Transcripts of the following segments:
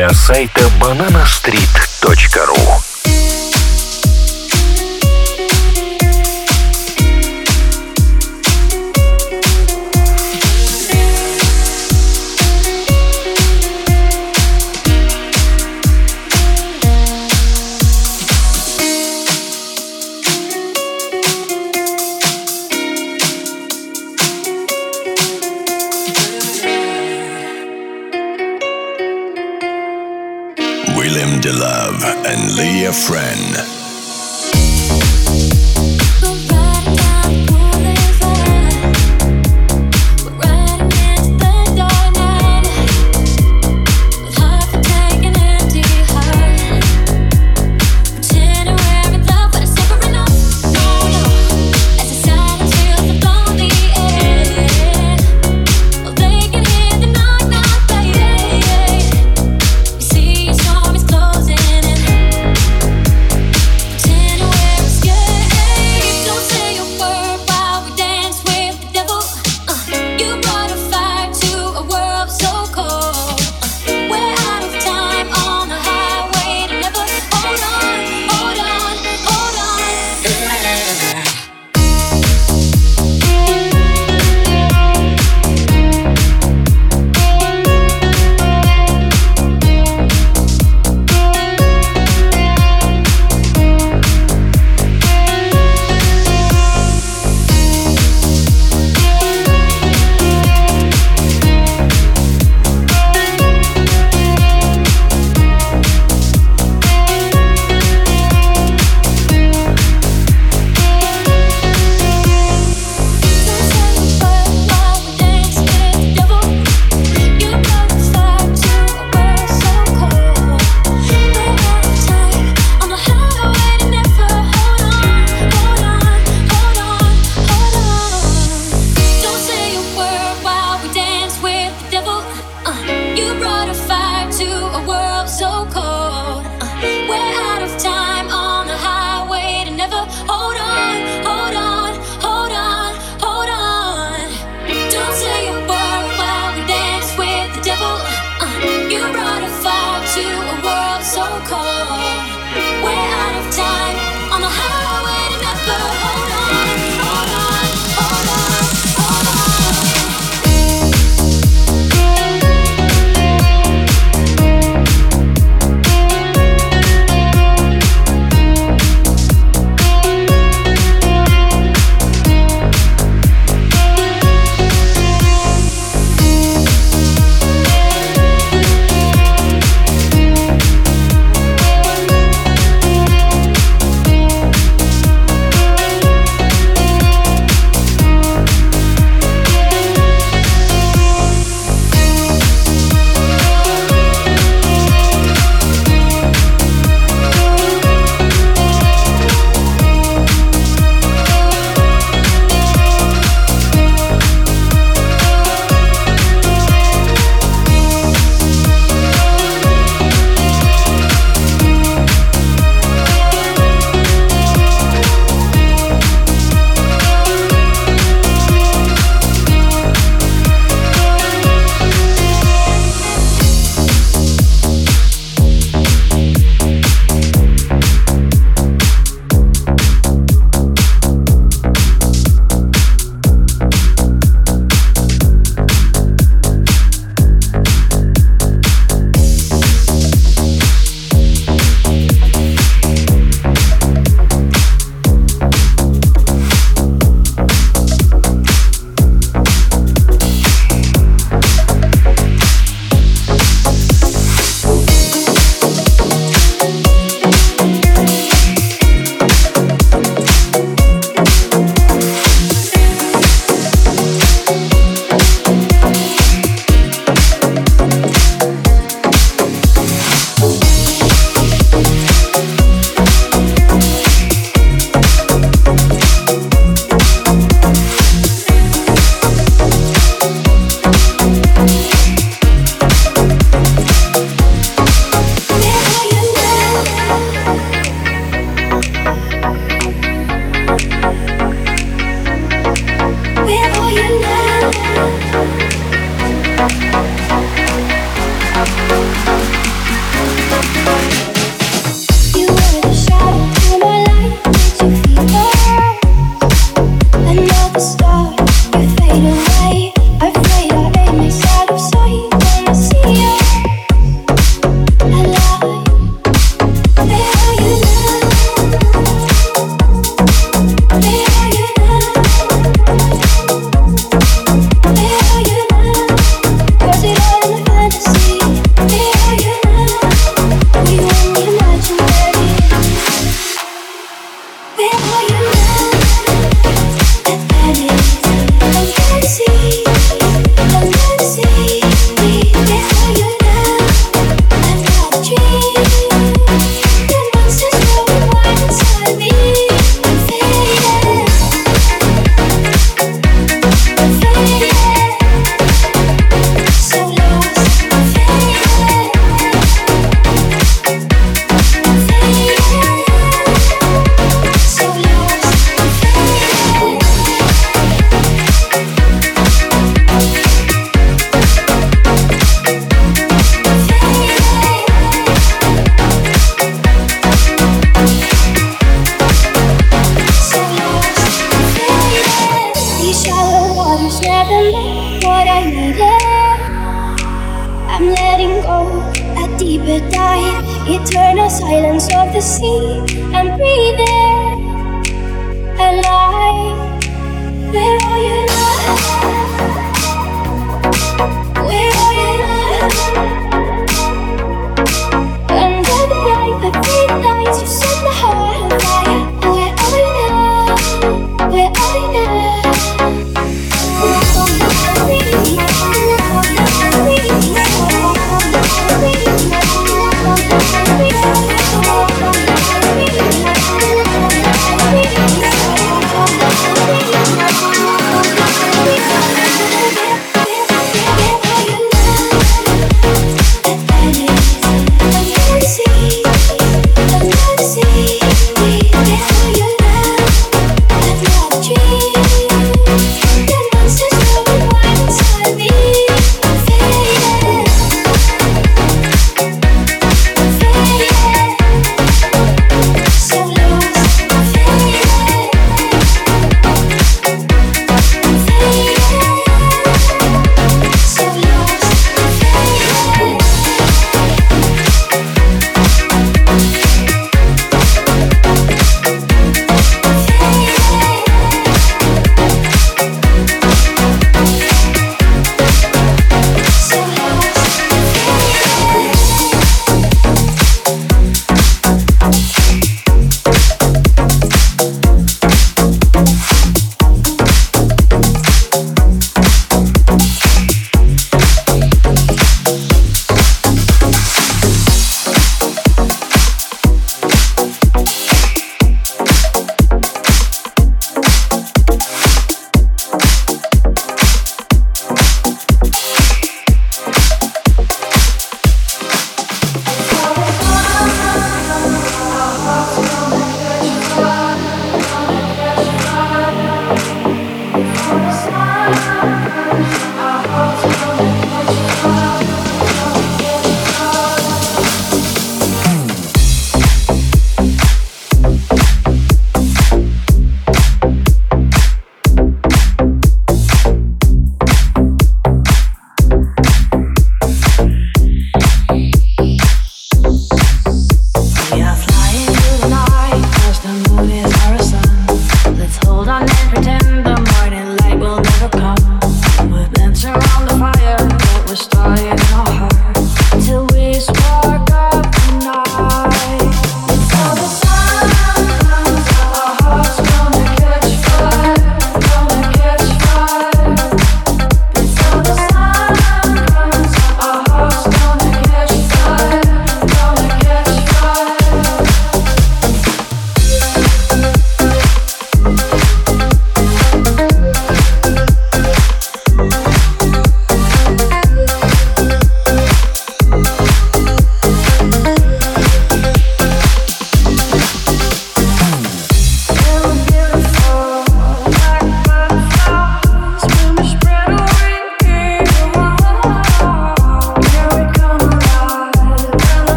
для сайта bananastreet.ru friend.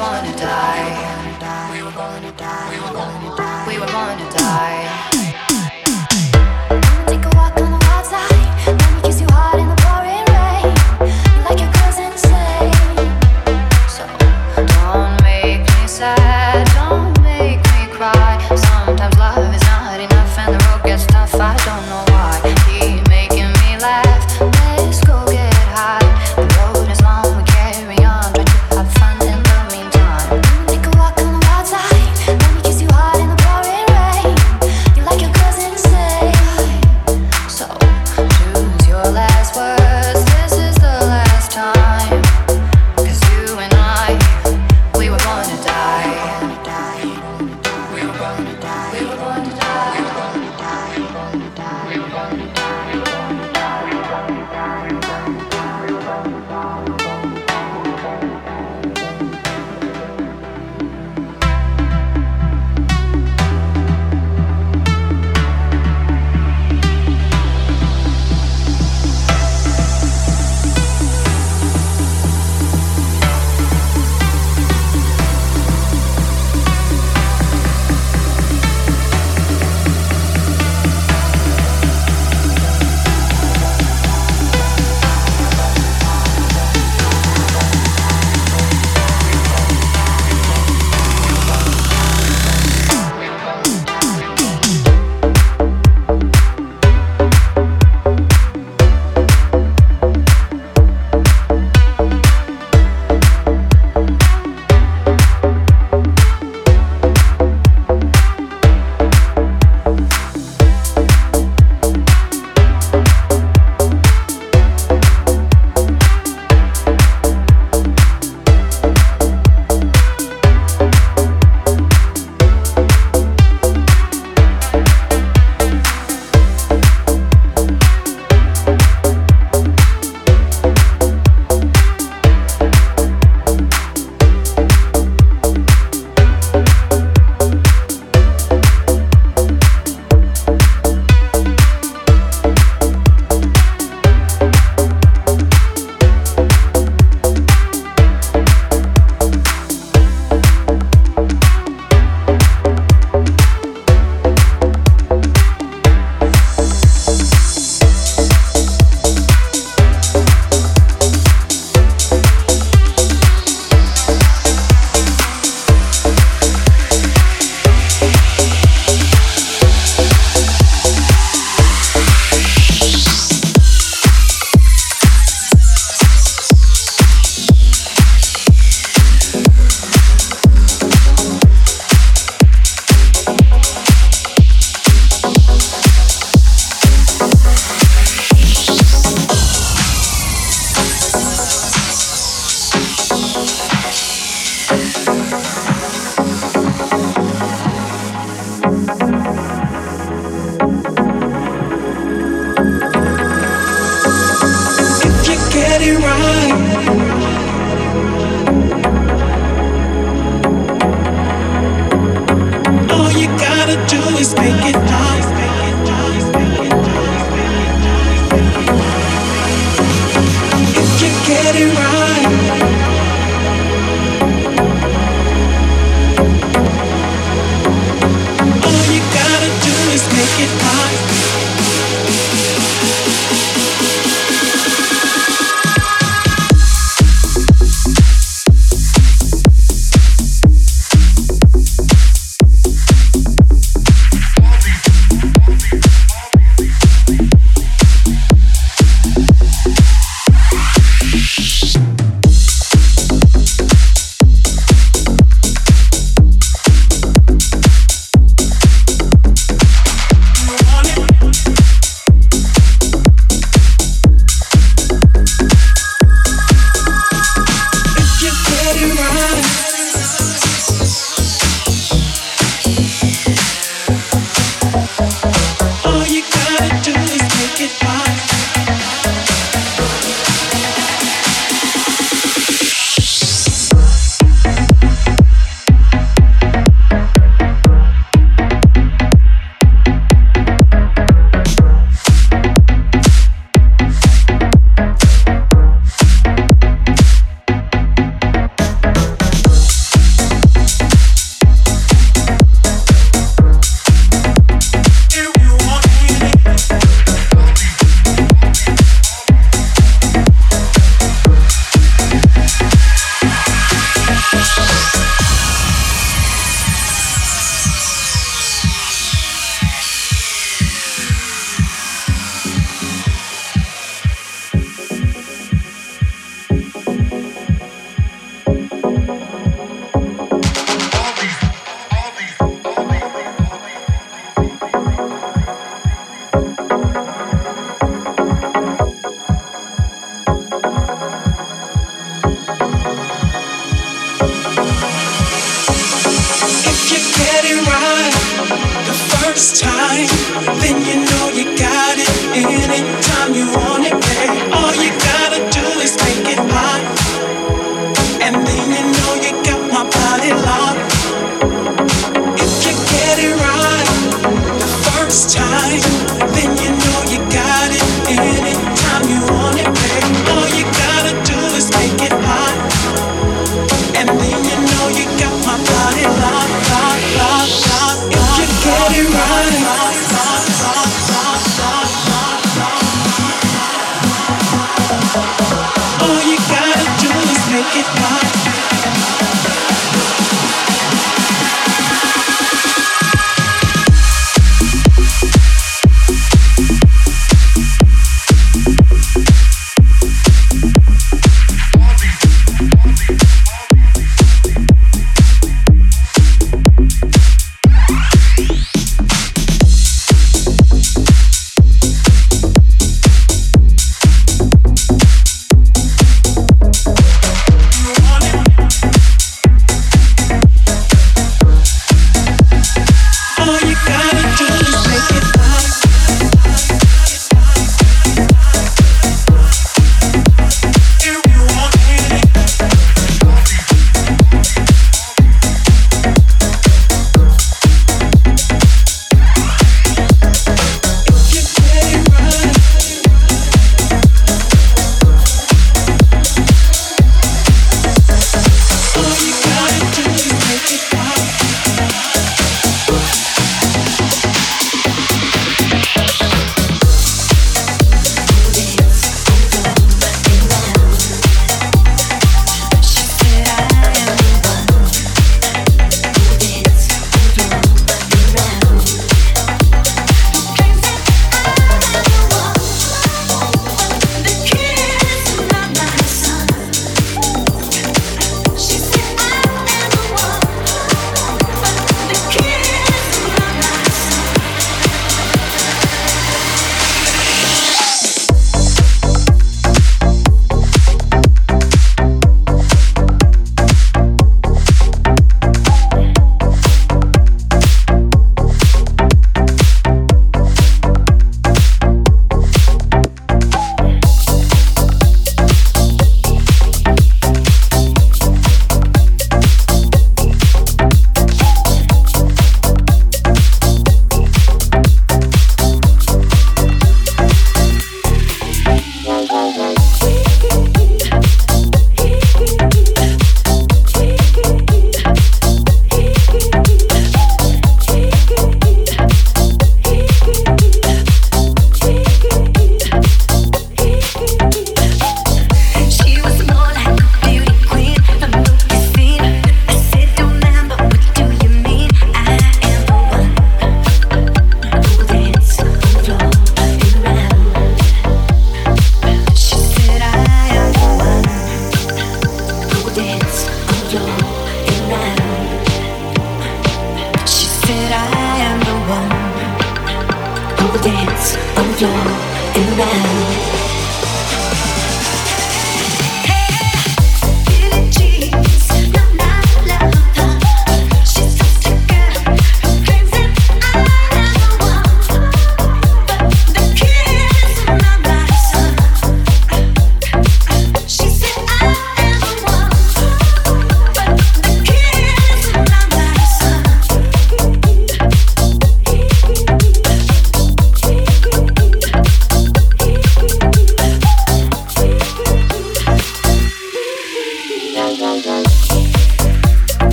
born to die. We were born to die. We were born to die.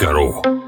Podster.ru